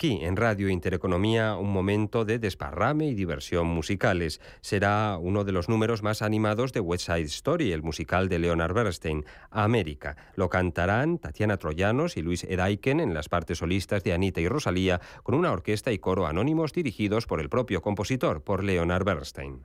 Aquí, en Radio Intereconomía, un momento de desparrame y diversión musicales. Será uno de los números más animados de West Side Story, el musical de Leonard Bernstein, América. Lo cantarán Tatiana Troyanos y Luis Edaiken en las partes solistas de Anita y Rosalía, con una orquesta y coro anónimos dirigidos por el propio compositor, por Leonard Bernstein.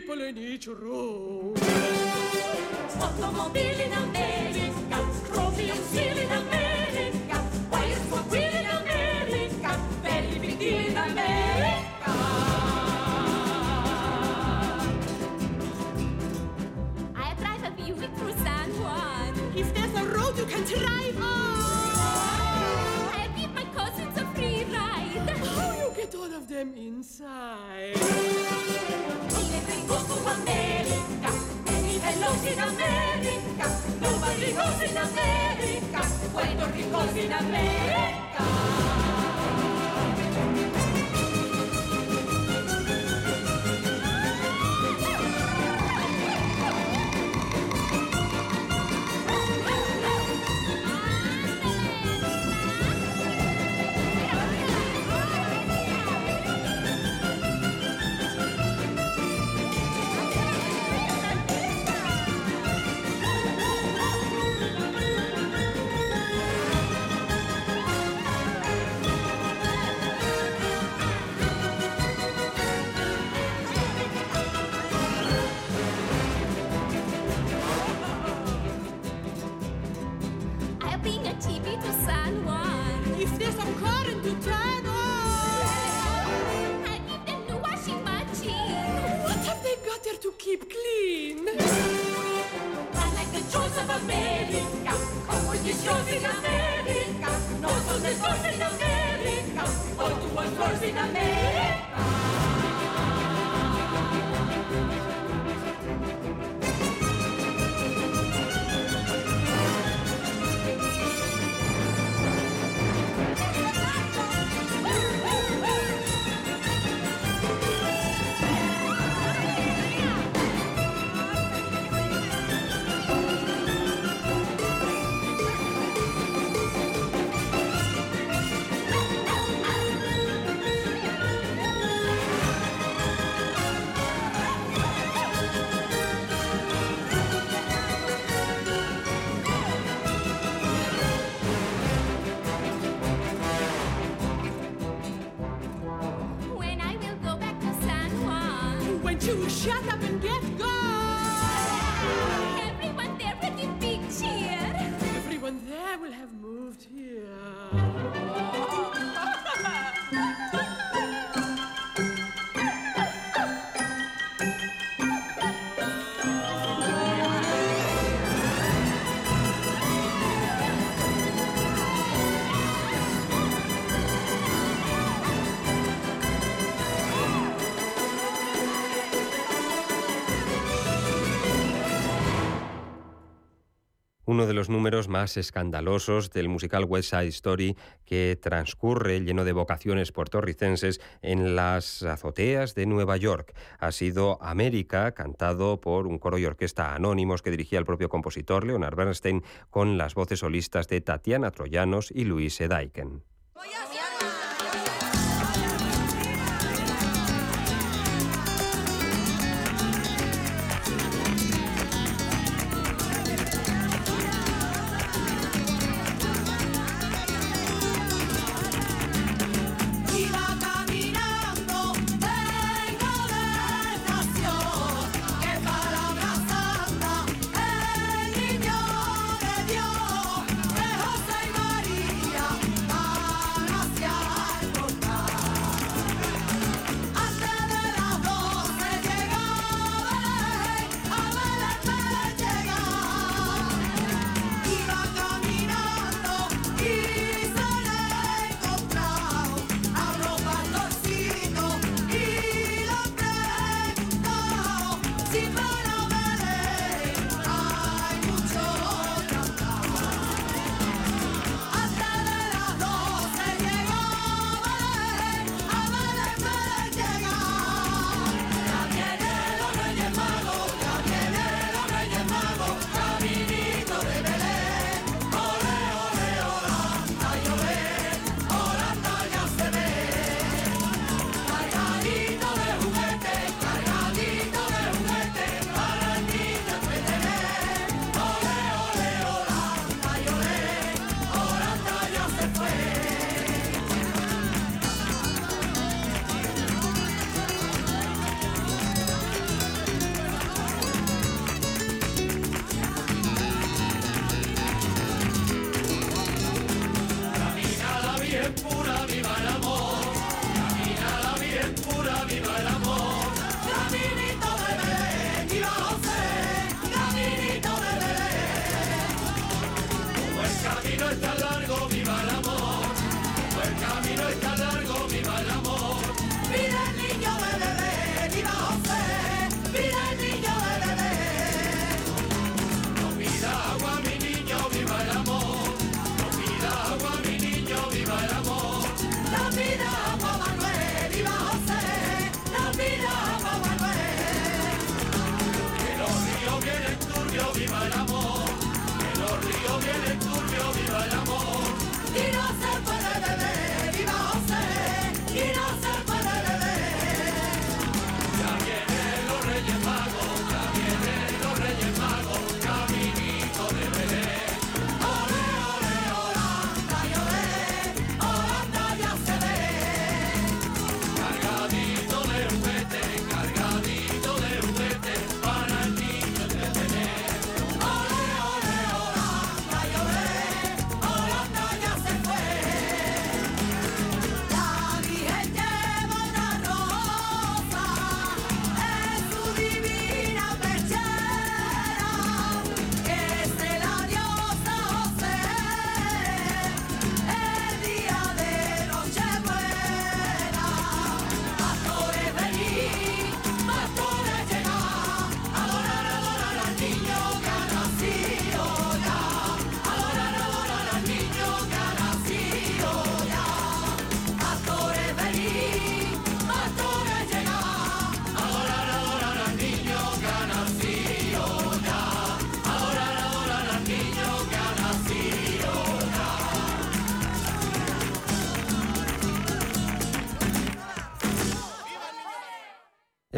Триполя нічого. З автомобілі на неї, як кров'ю сіли, quei torti in America. Uno de los números más escandalosos del musical West Side Story que transcurre lleno de vocaciones puertorricenses en las azoteas de Nueva York. Ha sido América, cantado por un coro y orquesta anónimos que dirigía el propio compositor Leonard Bernstein con las voces solistas de Tatiana Troyanos y Luis Edaiken.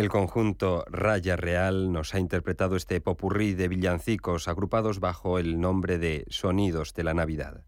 El conjunto Raya Real nos ha interpretado este popurrí de villancicos agrupados bajo el nombre de Sonidos de la Navidad.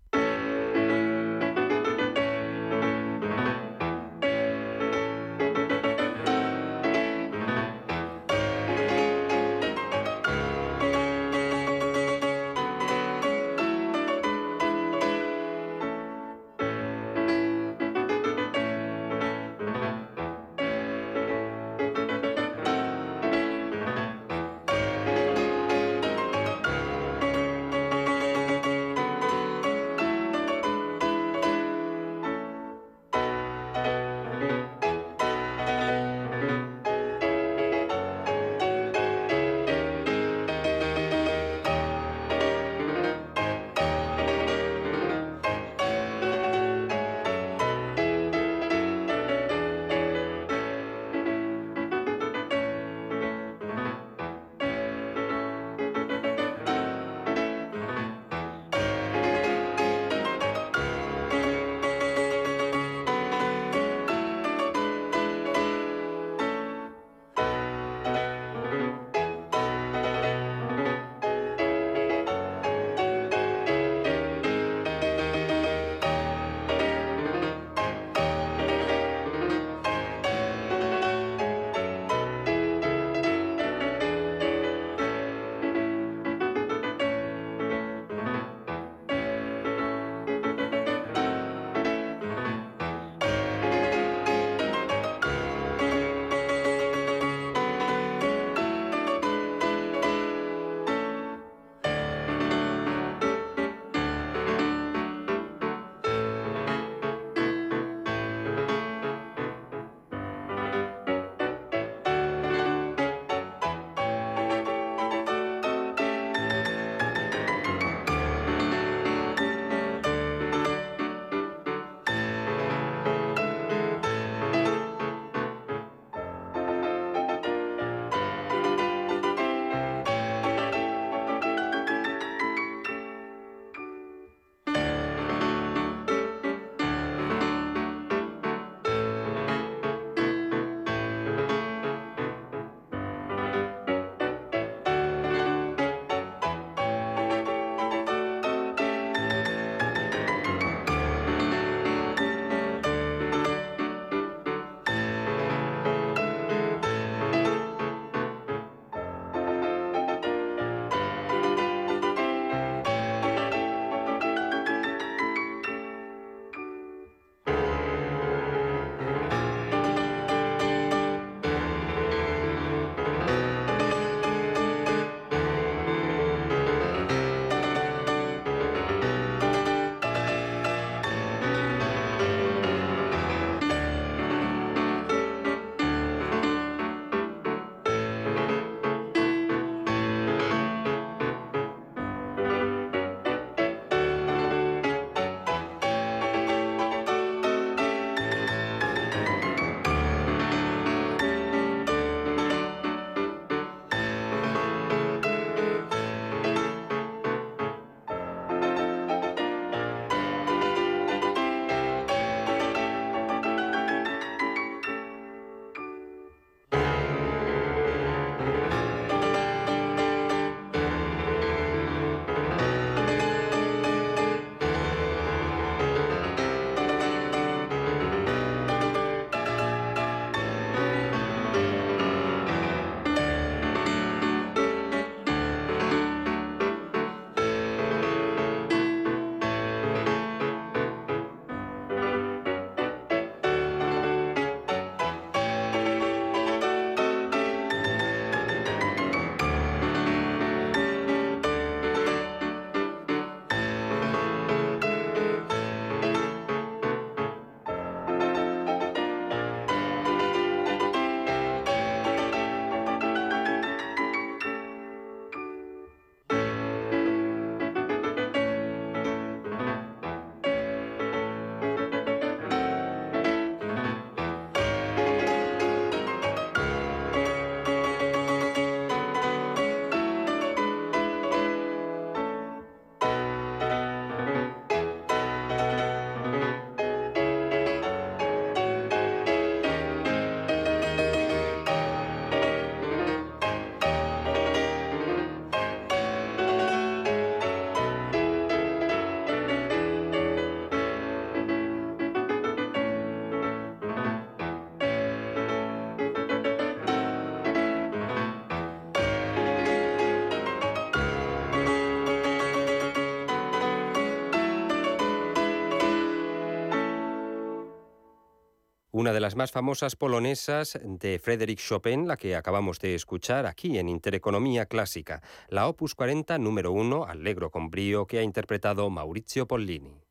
una de las más famosas polonesas de Frédéric Chopin, la que acabamos de escuchar aquí en Intereconomía Clásica, la Opus 40 número 1, Allegro con brío, que ha interpretado Maurizio Pollini.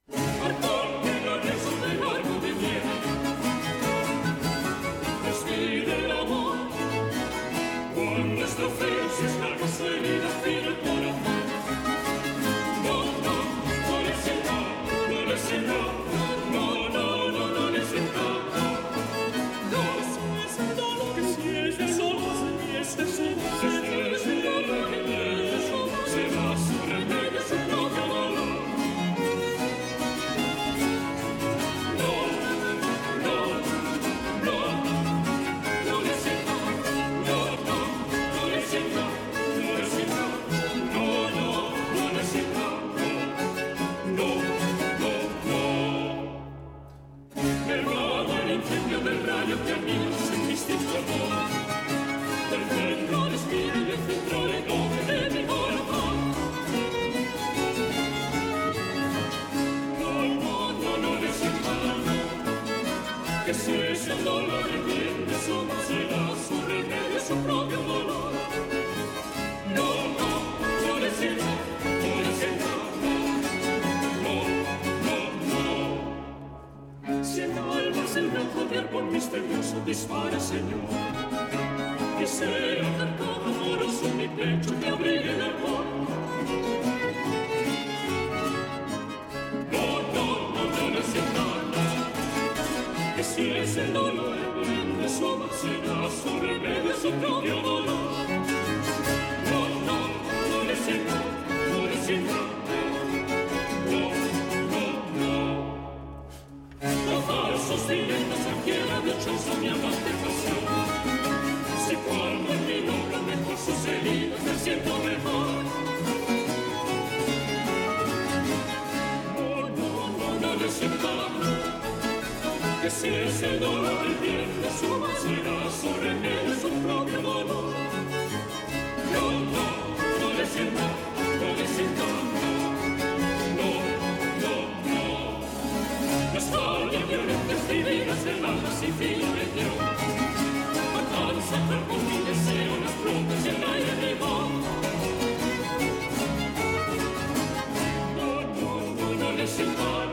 que si es el dolor del su será su remedio, su propio dolor. Yo no, no le siento, no le siento, no, no, no. Las fallas violentas divinas del alma sin fin y religión, matan sacar con mi deseo las broncas y el aire de No, no, no, no le siento,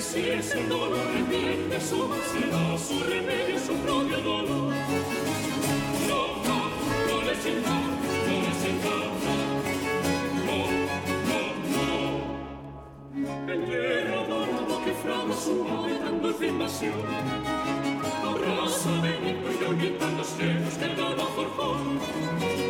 si es un dolor dolore viene su si dà sul su propio dolor No, no no le è no non è no. No no e l'era d'oro che frama su noi tanto filmazione Abrazo de mi, pues yo gritando, esté buscando la forfón.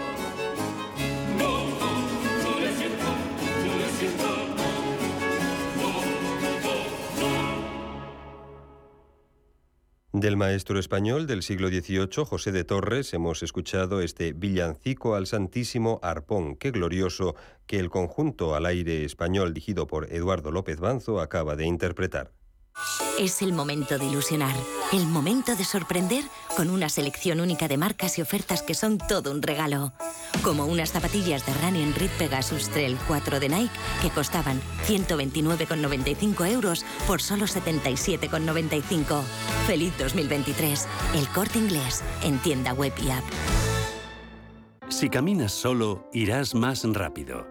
Del maestro español del siglo XVIII, José de Torres, hemos escuchado este villancico al Santísimo Arpón. Qué glorioso que el conjunto al aire español dirigido por Eduardo López Banzo acaba de interpretar. Es el momento de ilusionar, el momento de sorprender con una selección única de marcas y ofertas que son todo un regalo. Como unas zapatillas de Running Red Pegasus Trail 4 de Nike que costaban 129,95 euros por solo 77,95. Feliz 2023. El corte inglés en tienda web y app. Si caminas solo, irás más rápido.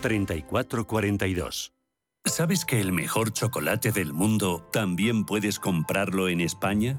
3442. ¿Sabes que el mejor chocolate del mundo también puedes comprarlo en España?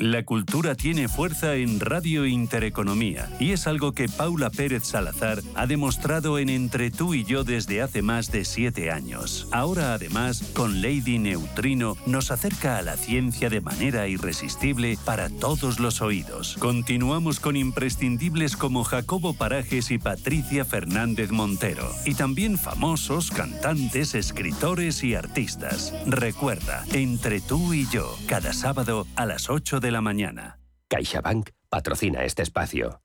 La cultura tiene fuerza en Radio Intereconomía y es algo que Paula Pérez Salazar ha demostrado en Entre tú y yo desde hace más de siete años. Ahora además, con Lady Neutrino, nos acerca a la ciencia de manera irresistible para todos los oídos. Continuamos con imprescindibles como Jacobo Parajes y Patricia Fernández Montero. Y también famosos, cantantes, escritores y artistas. Recuerda, Entre tú y yo, cada sábado a las 8 de la mañana. CaixaBank patrocina este espacio.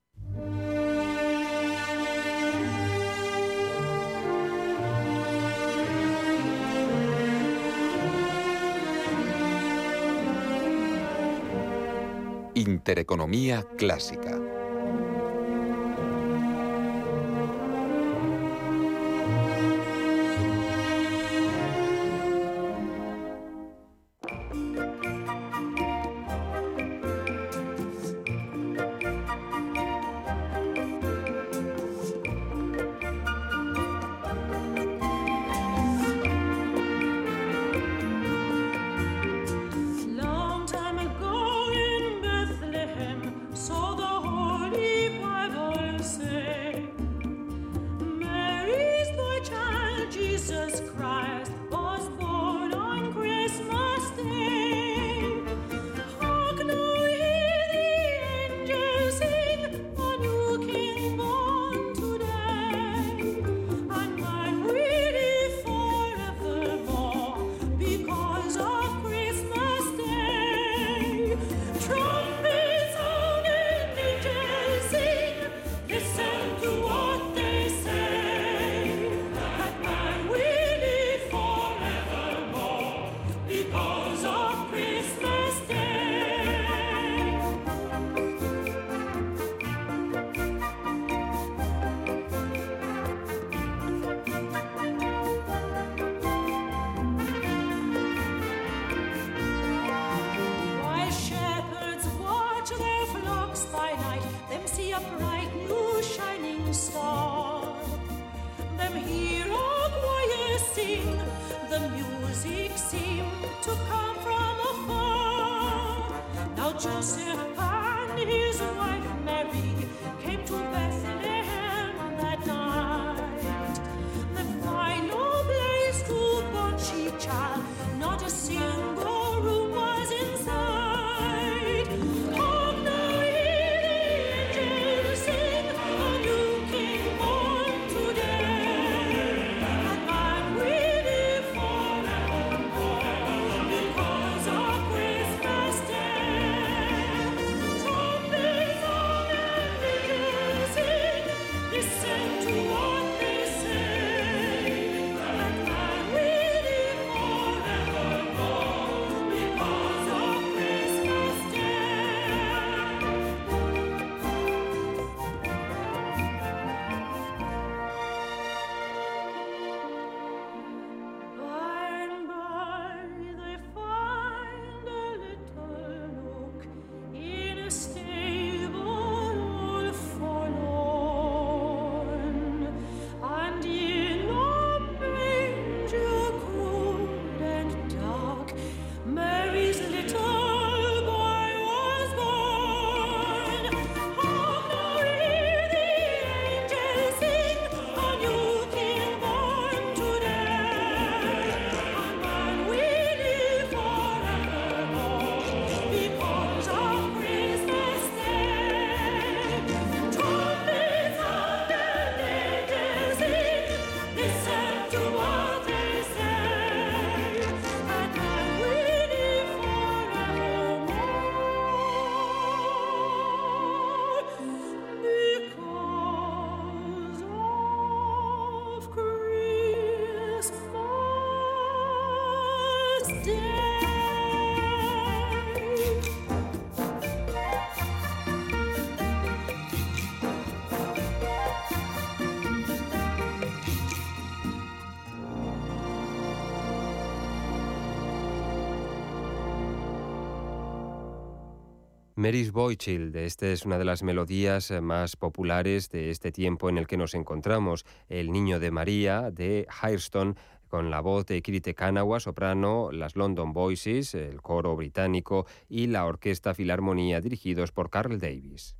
Intereconomía clásica. Mary's Boychild, esta es una de las melodías más populares de este tiempo en el que nos encontramos. El Niño de María de Hirestone con la voz de Kirite Kanawa, soprano, las London Voices, el coro británico y la Orquesta Filarmonía dirigidos por Carl Davis.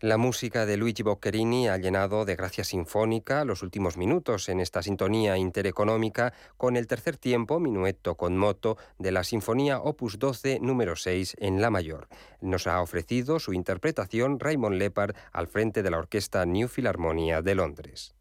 La música de Luigi Boccherini ha llenado de gracia sinfónica los últimos minutos en esta sintonía intereconómica con el tercer tiempo, minueto con moto, de la Sinfonía Opus 12 número 6 en La Mayor. Nos ha ofrecido su interpretación Raymond Lepard al frente de la orquesta New Philharmonia de Londres.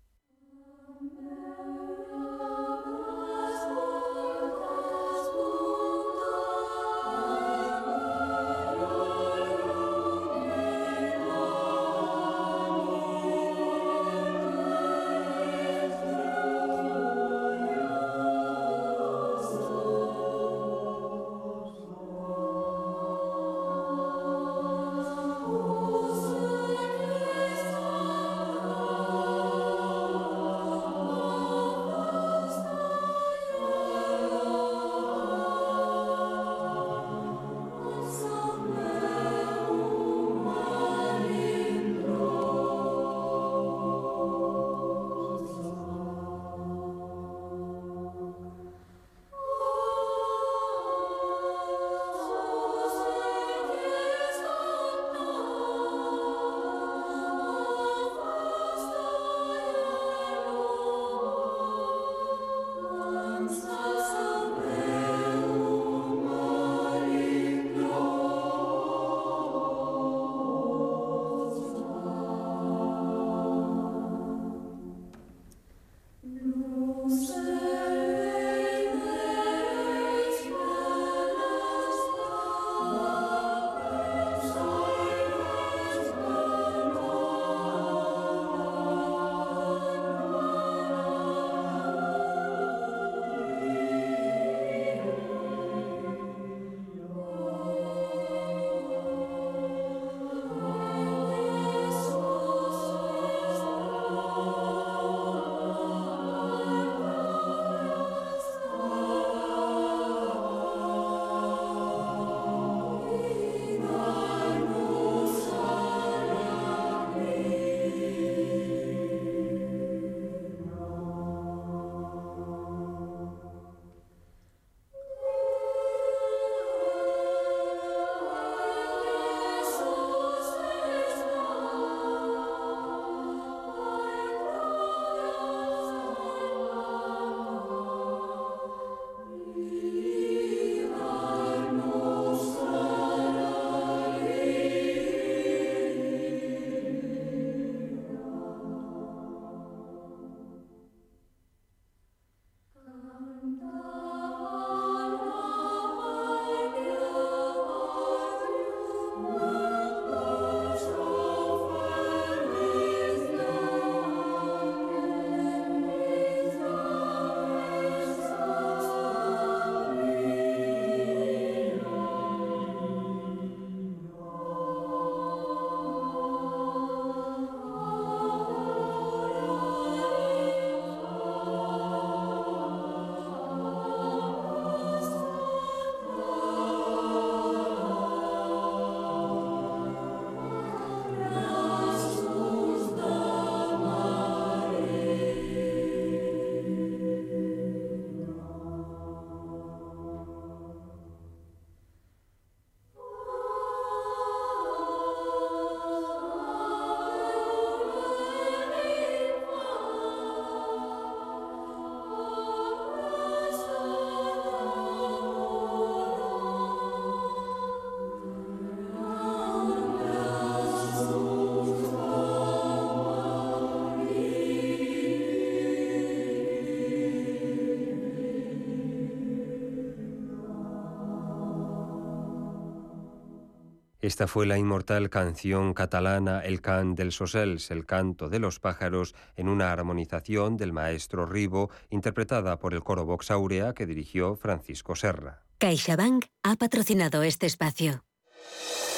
Esta fue la inmortal canción catalana El can dels ocells, el canto de los pájaros, en una armonización del maestro Ribo, interpretada por el coro Vox Aurea que dirigió Francisco Serra. CaixaBank ha patrocinado este espacio.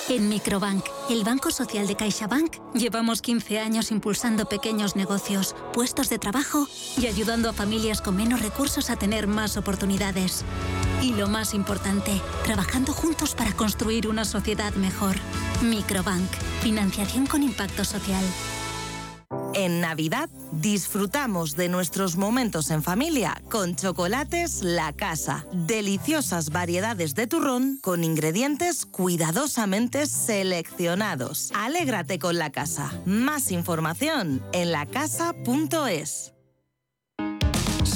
En Microbank, el Banco Social de CaixaBank, llevamos 15 años impulsando pequeños negocios, puestos de trabajo y ayudando a familias con menos recursos a tener más oportunidades. Y lo más importante, trabajando juntos para construir una sociedad mejor. Microbank, financiación con impacto social. En Navidad disfrutamos de nuestros momentos en familia con chocolates La Casa. Deliciosas variedades de turrón con ingredientes cuidadosamente seleccionados. Alégrate con La Casa. Más información en lacasa.es.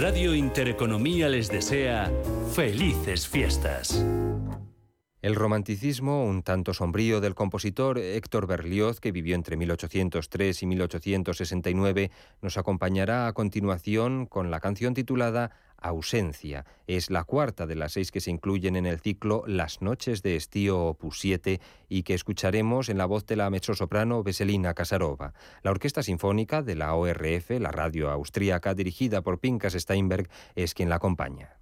Radio Intereconomía les desea felices fiestas. El romanticismo, un tanto sombrío del compositor Héctor Berlioz, que vivió entre 1803 y 1869, nos acompañará a continuación con la canción titulada Ausencia. Es la cuarta de las seis que se incluyen en el ciclo Las noches de estío opus 7 y que escucharemos en la voz de la mezzosoprano Veselina Kasarova. La Orquesta Sinfónica de la ORF, la radio austríaca dirigida por Pinkas Steinberg, es quien la acompaña.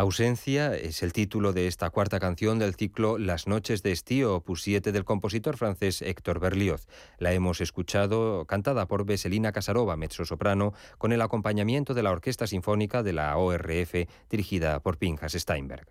Ausencia es el título de esta cuarta canción del ciclo Las noches de estío, opus 7 del compositor francés Héctor Berlioz. La hemos escuchado cantada por Veselina Casarova, mezzosoprano, con el acompañamiento de la Orquesta Sinfónica de la ORF dirigida por Pinchas Steinberg.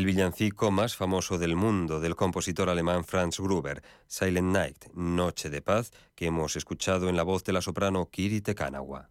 El villancico más famoso del mundo del compositor alemán Franz Gruber, Silent Night, Noche de Paz, que hemos escuchado en la voz de la soprano Kiri Tekanawa.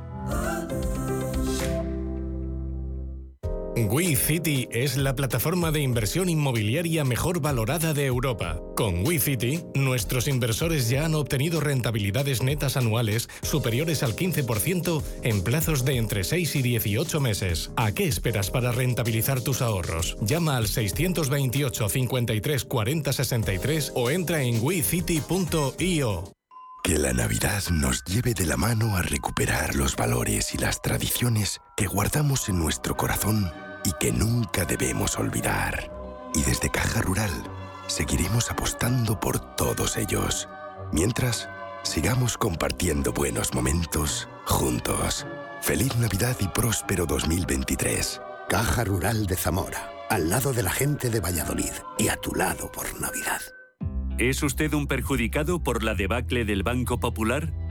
WeCity es la plataforma de inversión inmobiliaria mejor valorada de Europa. Con WeCity, nuestros inversores ya han obtenido rentabilidades netas anuales superiores al 15% en plazos de entre 6 y 18 meses. ¿A qué esperas para rentabilizar tus ahorros? Llama al 628 53 40 63 o entra en wecity.io. Que la Navidad nos lleve de la mano a recuperar los valores y las tradiciones que guardamos en nuestro corazón y que nunca debemos olvidar. Y desde Caja Rural seguiremos apostando por todos ellos. Mientras, sigamos compartiendo buenos momentos juntos. Feliz Navidad y próspero 2023. Caja Rural de Zamora, al lado de la gente de Valladolid y a tu lado por Navidad. ¿Es usted un perjudicado por la debacle del Banco Popular?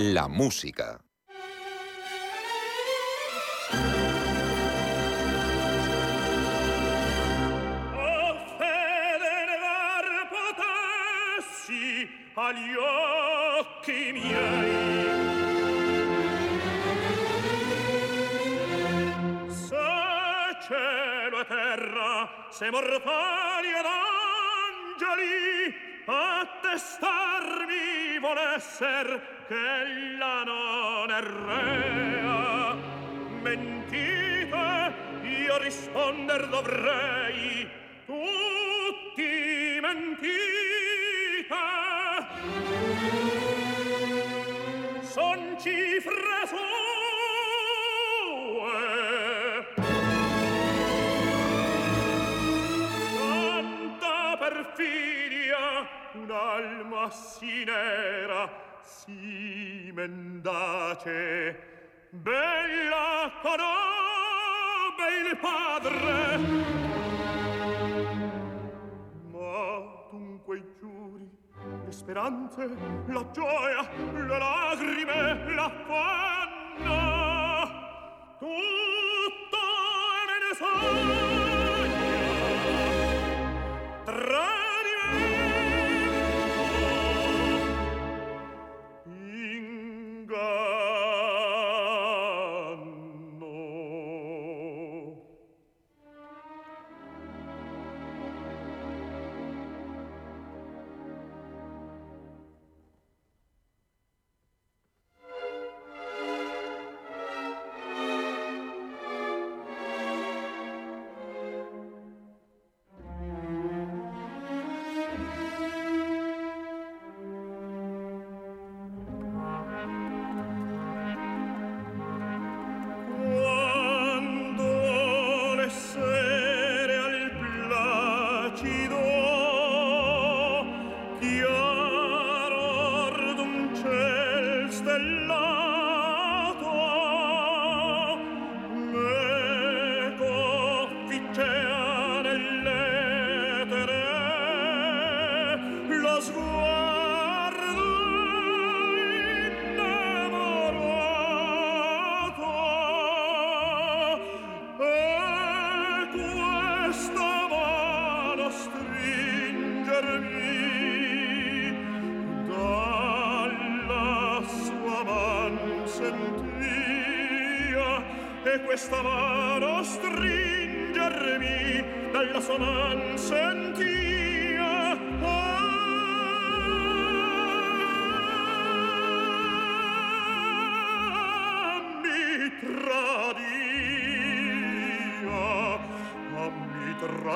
La música. agli occhi miei. Se cielo e terra, se mortali ed angeli, attestarmi volesser che ella non errea mentite io risponder dovrei. Tutti mentite. Son cifre sue. Feet. Si nera, si mendace, bella conobbe il padre. Ma dunque giuri, le speranze, la gioia, le lagrime, l'affanno, tutto me ne. Quando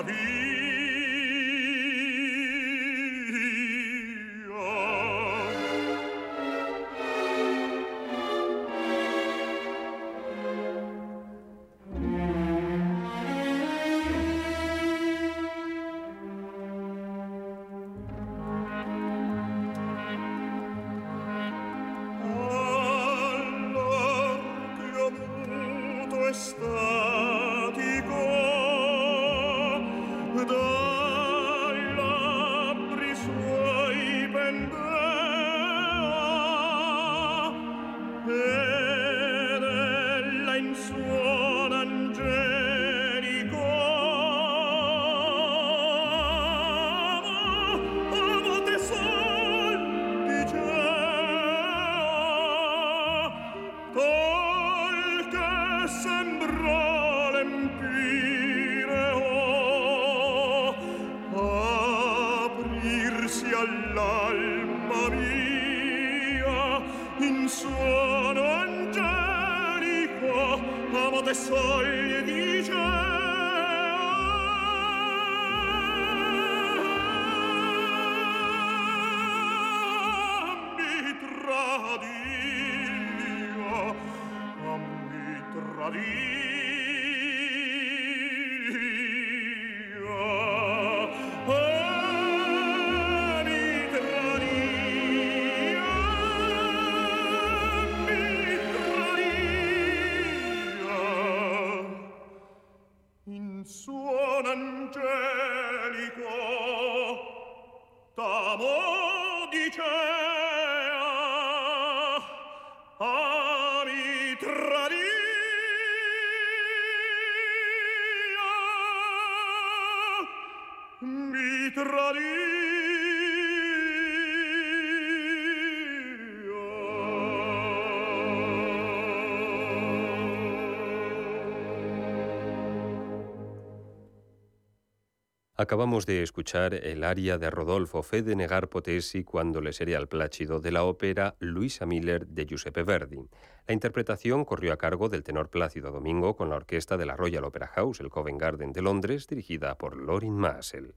mi un suon angelico t'amo dicea ah, ami tradia mi tradia Acabamos de escuchar el aria de Rodolfo Fe de Negar Potesi cuando le sería el plácido de la ópera Luisa Miller de Giuseppe Verdi. La interpretación corrió a cargo del tenor Plácido Domingo con la orquesta de la Royal Opera House, el Covent Garden de Londres, dirigida por Lorin Maassel.